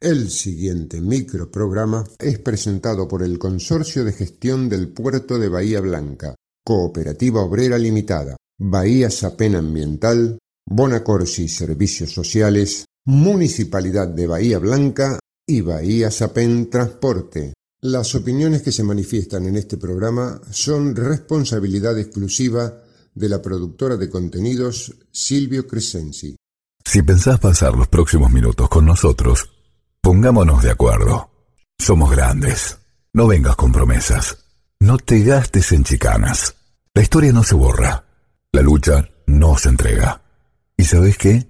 El siguiente microprograma es presentado por el Consorcio de Gestión del Puerto de Bahía Blanca, Cooperativa Obrera Limitada, Bahía Sapen Ambiental, Bonacorsi Servicios Sociales, Municipalidad de Bahía Blanca y Bahía Sapen Transporte. Las opiniones que se manifiestan en este programa son responsabilidad exclusiva de la productora de contenidos Silvio Crescenzi. Si pensás pasar los próximos minutos con nosotros, pongámonos de acuerdo. Somos grandes. No vengas con promesas. No te gastes en chicanas. La historia no se borra. La lucha no se entrega. ¿Y sabes qué?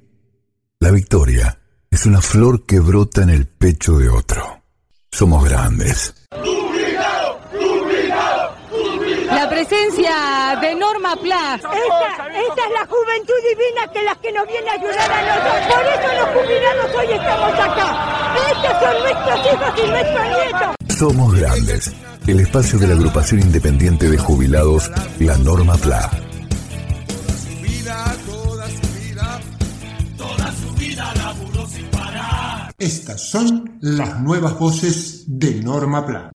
La victoria es una flor que brota en el pecho de otro. Somos grandes. La presencia de Norma Plas. Esta, esta es la juventud divina que las que nos viene a ayudar a nosotros. Por eso los jubilados hoy estamos acá. Estos Somos grandes. El espacio de la agrupación independiente de jubilados, la Norma Pla. Estas son las nuevas voces de Norma Plan.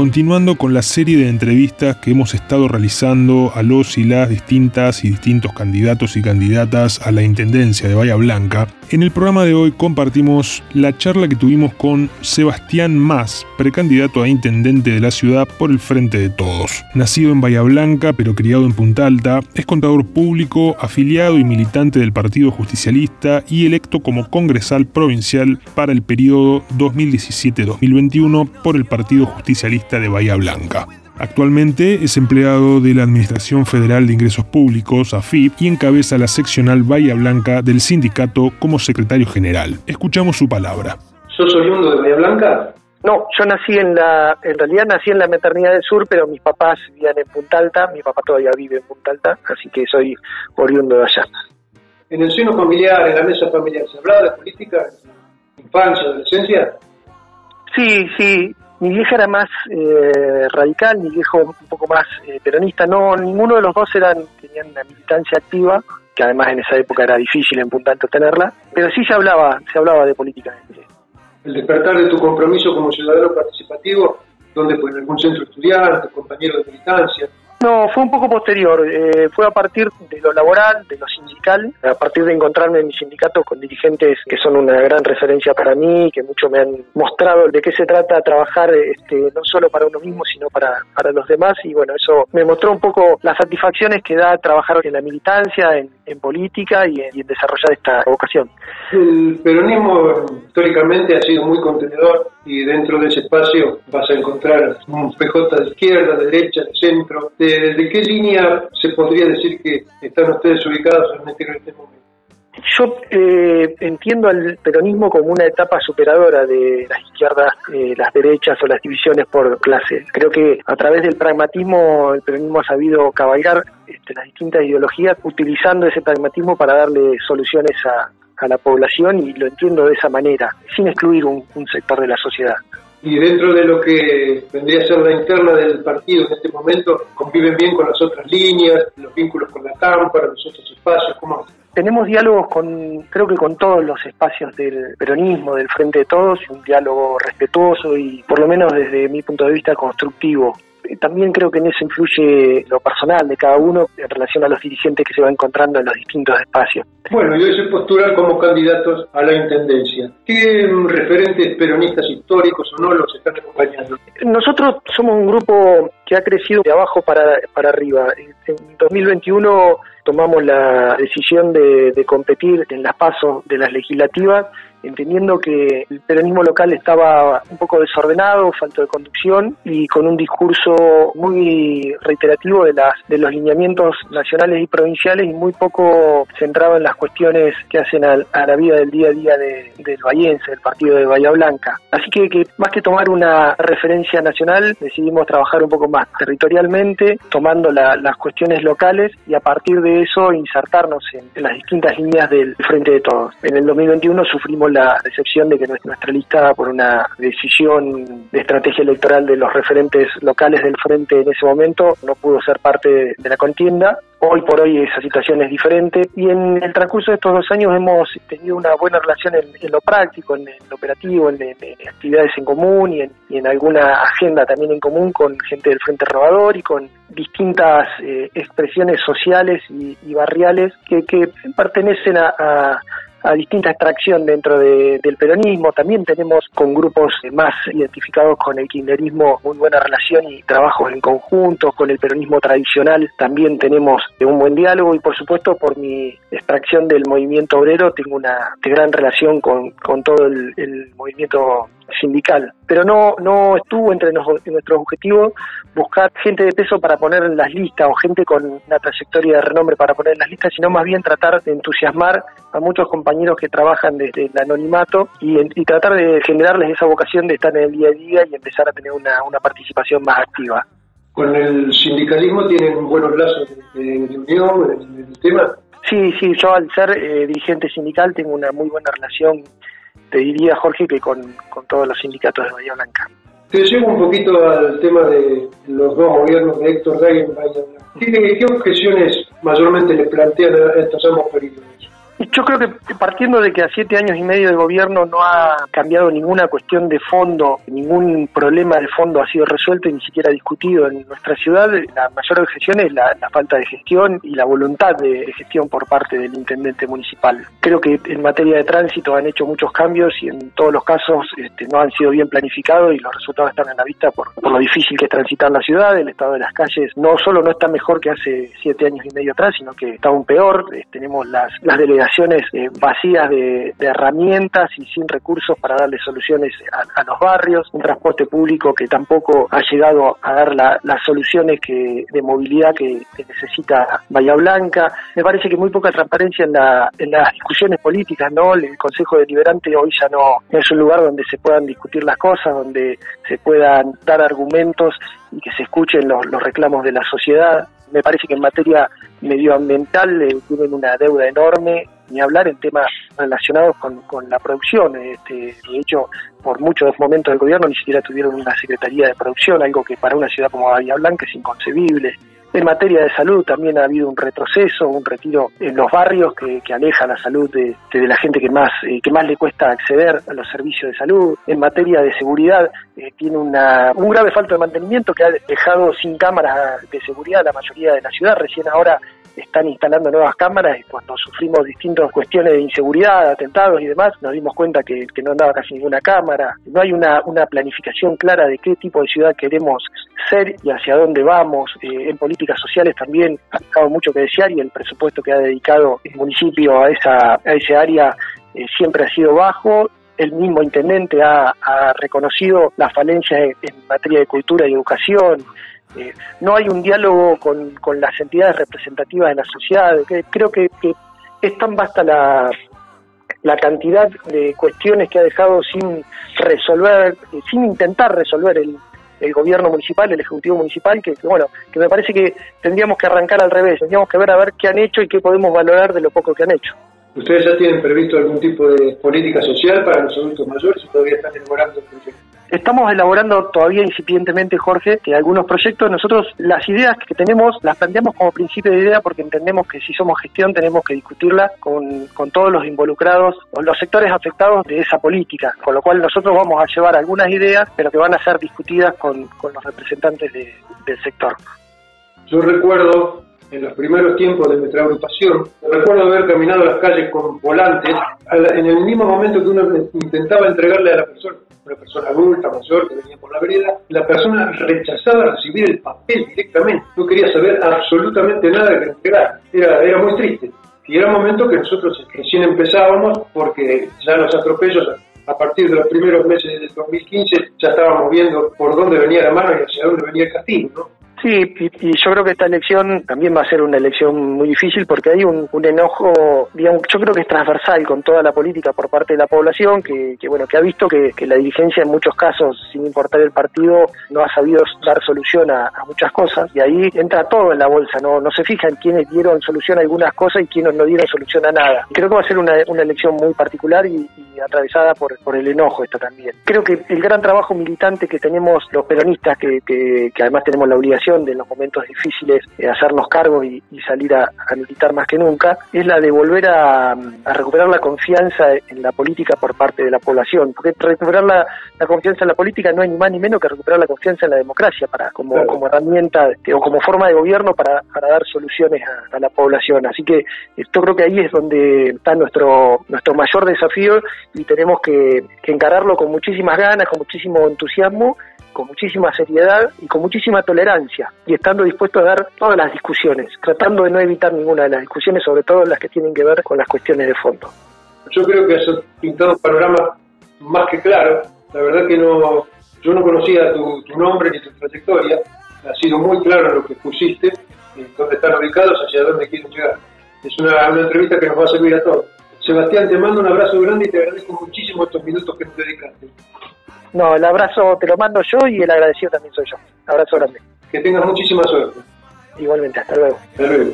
Continuando con la serie de entrevistas que hemos estado realizando a los y las distintas y distintos candidatos y candidatas a la Intendencia de Bahía Blanca, en el programa de hoy compartimos la charla que tuvimos con Sebastián Más, precandidato a intendente de la ciudad por el Frente de Todos. Nacido en Bahía Blanca pero criado en Punta Alta, es contador público, afiliado y militante del Partido Justicialista y electo como congresal provincial para el periodo 2017-2021 por el Partido Justicialista de Bahía Blanca. Actualmente es empleado de la Administración Federal de Ingresos Públicos, AFIP, y encabeza la seccional Bahía Blanca del sindicato como secretario general. Escuchamos su palabra. ¿Sos oriundo de Bahía Blanca? No, yo nací en la, en realidad nací en la maternidad del sur, pero mis papás vivían en Punta Alta, mi papá todavía vive en Punta Alta, así que soy oriundo de allá. En el seno familiar, en la mesa familiar, ¿se hablaba de política? ¿Infancia, adolescencia? Sí, sí, mi vieja era más eh, radical, mi viejo un poco más eh, peronista. No, ninguno de los dos eran tenían una militancia activa, que además en esa época era difícil en Punta tenerla, pero sí se hablaba, se hablaba de política. El despertar de tu compromiso como ciudadano participativo, donde pues en algún centro estudiante, compañero de militancia, no, fue un poco posterior. Eh, fue a partir de lo laboral, de lo sindical, a partir de encontrarme en mi sindicato con dirigentes que son una gran referencia para mí, que mucho me han mostrado de qué se trata trabajar este, no solo para uno mismo, sino para, para los demás. Y bueno, eso me mostró un poco las satisfacciones que da trabajar en la militancia, en, política y en, desarrollar esta vocación. El peronismo históricamente ha sido muy contenedor y dentro de ese espacio vas a encontrar un PJ de izquierda, de derecha, de centro, ¿De qué línea se podría decir que están ustedes ubicados en este, este momento? Yo eh, entiendo al peronismo como una etapa superadora de las izquierdas, eh, las derechas o las divisiones por clase. Creo que a través del pragmatismo el peronismo ha sabido cabalgar este, las distintas ideologías utilizando ese pragmatismo para darle soluciones a, la población y lo entiendo de esa manera, sin excluir un sector de la sociedad y dentro de lo que vendría a ser la interna del partido en este momento, conviven bien con las otras líneas, los vínculos con la Cámara, los otros espacios, ¿cómo tenemos diálogos con, creo que con todos los espacios del peronismo, del Frente de Todos, un diálogo respetuoso y por lo menos desde mi punto de vista constructivo también creo que en eso influye lo personal de cada uno en relación a los dirigentes que se va encontrando en los distintos espacios. Bueno, y hoy se postulan como candidatos a la intendencia. ¿Qué referentes peronistas históricos o no los están acompañando? Nosotros somos un grupo que ha crecido de abajo para, para arriba. En 2021 tomamos la decisión de, de competir en las pasos de las legislativas entendiendo que el peronismo local estaba un poco desordenado, falto de conducción y con un discurso muy reiterativo de, las, de los lineamientos nacionales y provinciales y muy poco centrado en las cuestiones que hacen a, la vida del día a día de, del Bahiense, del partido de Bahía Blanca. Así que, que, más que tomar una referencia nacional, decidimos trabajar un poco más territorialmente, tomando las cuestiones locales y a partir de eso insertarnos en, en las distintas líneas del Frente de Todos. En el 2021 sufrimos la decepción de que nuestra lista, por una decisión de estrategia electoral de los referentes locales del frente en ese momento, no pudo ser parte de la contienda. Hoy por hoy esa situación es diferente y en el transcurso de estos dos años hemos tenido una buena relación en, lo práctico, en, lo operativo, en, actividades en común y, en, alguna agenda también en común con gente del Frente Renovador y con distintas eh, expresiones sociales y, barriales que, pertenecen a distinta extracción dentro del peronismo. También tenemos con grupos más identificados con el kirchnerismo muy buena relación y trabajos en conjunto. Con el peronismo tradicional también tenemos un buen diálogo y por supuesto por mi extracción del movimiento obrero tengo una gran relación con, con todo el, el movimiento sindical, pero no, no estuvo entre nuestros objetivos buscar gente de peso para poner en las listas o gente con una trayectoria de renombre para poner en las listas, sino más bien tratar de entusiasmar a muchos compañeros que trabajan desde el anonimato y, tratar de generarles esa vocación de estar en el día a día y empezar a tener una, participación más activa. ¿Con el sindicalismo tienen buenos lazos de, unión en el tema? Sí, sí, yo al ser eh, dirigente sindical tengo una muy buena relación te diría, Jorge, que con, todos los sindicatos de Bahía Blanca. Te llevo un poquito al tema de los dos gobiernos de Héctor Rey en Bahía Blanca. ¿Qué, objeciones mayormente le plantean a estos ambos periodos? Yo creo que partiendo de que a siete años y medio de gobierno no ha cambiado ninguna cuestión de fondo, ningún problema de fondo ha sido resuelto y ni siquiera discutido en nuestra ciudad, la mayor objeción es la, falta de gestión y la voluntad de gestión por parte del intendente municipal. Creo que en materia de tránsito han hecho muchos cambios y en todos los casos este, no han sido bien planificados y los resultados están en la vista por, lo difícil que es transitar la ciudad, el estado de las calles no solo no está mejor que hace siete años y medio atrás, sino que está aún peor. Eh, tenemos las, las delegaciones eh, vacías de, herramientas y sin recursos para darle soluciones a, los barrios, un transporte público que tampoco ha llegado a dar las soluciones que, de movilidad que, necesita Bahía Blanca. Me parece que muy poca transparencia en, en las discusiones políticas, ¿no? El Consejo Deliberante hoy ya no, es un lugar donde se puedan discutir las cosas, donde se puedan dar argumentos y que se escuchen los, los reclamos de la sociedad. Me parece que en materia medioambiental eh, tienen una deuda enorme, ni hablar en temas relacionados con, con la producción. Este, de hecho, por muchos momentos del gobierno ni siquiera tuvieron una secretaría de producción, algo que para una ciudad como Bahía Blanca es inconcebible. En materia de salud también ha habido un retroceso, un retiro en los barrios que, aleja la salud de, la gente que más, eh, que más le cuesta acceder a los servicios de salud. En materia de seguridad eh, tiene una, un grave falta de mantenimiento que ha dejado sin cámaras de seguridad la mayoría de la ciudad. Recién ahora están instalando nuevas cámaras y cuando sufrimos distintas cuestiones de inseguridad, atentados y demás, nos dimos cuenta que, no andaba casi ninguna cámara. No hay una planificación clara de qué tipo de ciudad queremos ser y hacia dónde vamos. Eh, en políticas sociales también ha dejado mucho que desear y el presupuesto que ha dedicado el municipio a esa, a ese área eh, siempre ha sido bajo el mismo intendente ha, reconocido las falencias en, materia de cultura y educación, eh, no hay un diálogo con, con, las entidades representativas de la sociedad. creo que, es tan vasta la, la cantidad de cuestiones que ha dejado sin resolver, sin intentar resolver el, el gobierno municipal, el ejecutivo municipal, que, bueno, que me parece que tendríamos que arrancar al revés, tendríamos que ver a ver qué han hecho y qué podemos valorar de lo poco que han hecho. ¿Ustedes ya tienen previsto algún tipo de política social para los adultos mayores o todavía están elaborando el proyecto? Estamos elaborando todavía incipientemente, Jorge, que algunos proyectos, nosotros las ideas que tenemos las planteamos como principio de idea porque entendemos que si somos gestión tenemos que discutirla con, todos los involucrados o los sectores afectados de esa política, con lo cual nosotros vamos a llevar algunas ideas, pero que van a ser discutidas con, los representantes del sector. Yo recuerdo en los primeros tiempos de nuestra agrupación, recuerdo haber caminado las calles con volantes en el mismo momento que uno intentaba entregarle a la persona, una persona adulta, mayor, que venía por la vereda, la persona rechazaba recibir el papel directamente, no quería saber absolutamente nada que entregar, era, era muy triste. Y era un momento que nosotros recién empezábamos porque ya los atropellos a partir de los primeros meses del 2015 ya estábamos viendo por dónde venía la mano y hacia dónde venía el castigo, ¿no? Sí, y, yo creo que esta elección también va a ser una elección muy difícil porque hay un, enojo, digamos, yo creo que es transversal con toda la política por parte de la población que, bueno, que ha visto que, la dirigencia en muchos casos, sin importar el partido, no ha sabido dar solución a, muchas cosas y ahí entra todo en la bolsa, no, no se fijan quiénes dieron solución a algunas cosas y quiénes no dieron solución a nada. Creo que va a ser una, elección muy particular y, atravesada por, por el enojo esto también. Creo que el gran trabajo militante que tenemos los peronistas, que, que además tenemos la obligación de los momentos difíciles eh, hacernos cargo y, salir a, militar más que nunca, es la de volver a, recuperar la confianza en la política por parte de la población. Porque recuperar la, confianza en la política no hay ni más ni menos que recuperar la confianza en la democracia para como, herramienta o como forma de gobierno para, dar soluciones a, la población. Así que yo creo que ahí es donde está nuestro, nuestro mayor desafío y tenemos que encararlo con muchísimas ganas, con muchísimo entusiasmo con muchísima seriedad y con muchísima tolerancia y estando dispuesto a dar todas las discusiones, tratando de no evitar ninguna de las discusiones, sobre todo las que tienen que ver con las cuestiones de fondo. Yo creo que has pintado un panorama más que claro. La verdad que no, yo no conocía tu, nombre ni tu trayectoria. Ha sido muy claro lo que pusiste, dónde están ubicados, hacia dónde quieren llegar. Es una, una entrevista que nos va a servir a todos. Sebastián, te mando un abrazo grande y te agradezco muchísimo estos minutos que nos dedicaste. No, el abrazo te lo mando yo y el agradecido también soy yo. Abrazo grande. Que tengas muchísima suerte. Igualmente, hasta luego. Hasta luego.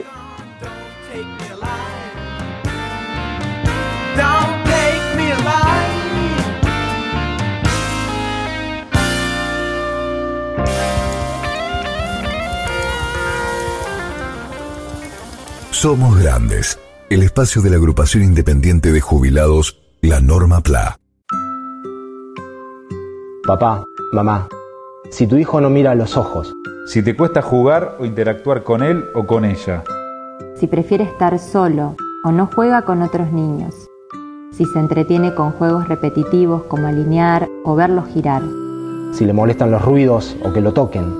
Somos Grandes, el espacio de la agrupación independiente de jubilados, la Norma PLA. Papá, mamá, si tu hijo no mira a los ojos. Si te cuesta jugar o interactuar con él o con ella. Si prefiere estar solo o no juega con otros niños. Si se entretiene con juegos repetitivos como alinear o verlos girar. Si le molestan los ruidos o que lo toquen.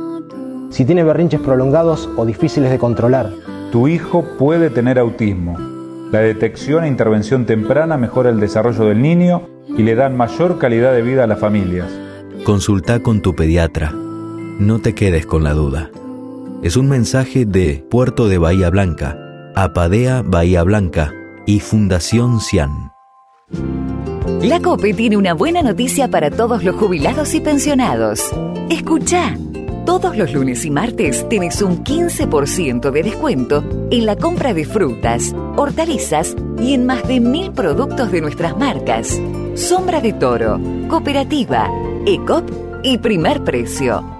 Si tiene berrinches prolongados o difíciles de controlar. Tu hijo puede tener autismo. La detección e intervención temprana mejora el desarrollo del niño y le dan mayor calidad de vida a las familias. Consulta con tu pediatra. No te quedes con la duda. Es un mensaje de Puerto de Bahía Blanca, Apadea Bahía Blanca y Fundación Cian. La COPE tiene una buena noticia para todos los jubilados y pensionados. Escucha. Todos los lunes y martes tienes un 15% de descuento en la compra de frutas, hortalizas y en más de mil productos de nuestras marcas. Sombra de Toro, Cooperativa, ECOP y Primer Precio.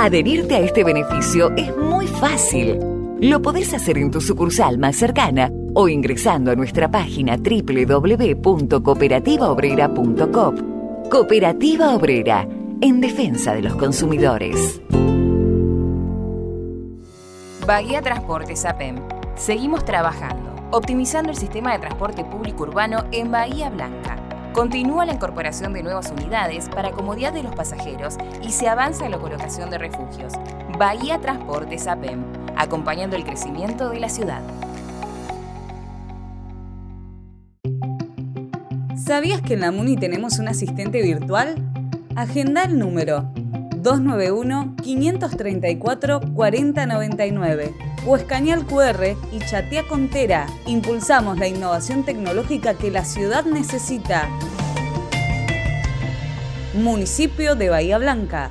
Adherirte a este beneficio es muy fácil. Lo podés hacer en tu sucursal más cercana o ingresando a nuestra página www.cooperativaobrera.com. Cooperativa Obrera, en defensa de los consumidores. Bahía Transportes APEM. Seguimos trabajando, optimizando el sistema de transporte público urbano en Bahía Blanca Continúa la incorporación de nuevas unidades para comodidad de los pasajeros y se avanza en la colocación de refugios. Bahía Transportes APEM, acompañando el crecimiento de la ciudad. ¿Sabías que en la MUNI tenemos un asistente virtual? Agenda el número 291-534-4099 o escanea el QR y chatea con Tera. Impulsamos la innovación tecnológica que la ciudad necesita. Municipio de Bahía Blanca.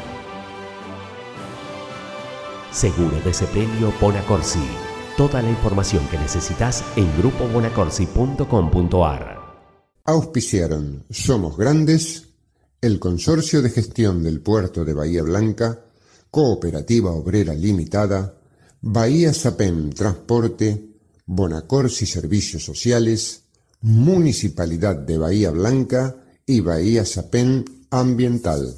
Seguro de ese premio Bonacorsi. Toda la información que necesitas en grupobonacorsi.com.ar. Auspiciaron Somos Grandes, el Consorcio de Gestión del Puerto de Bahía Blanca, Cooperativa Obrera Limitada, Bahía Sapem Transporte, Bonacorsi Servicios Sociales, Municipalidad de Bahía Blanca y Bahía Sapem Ambiental.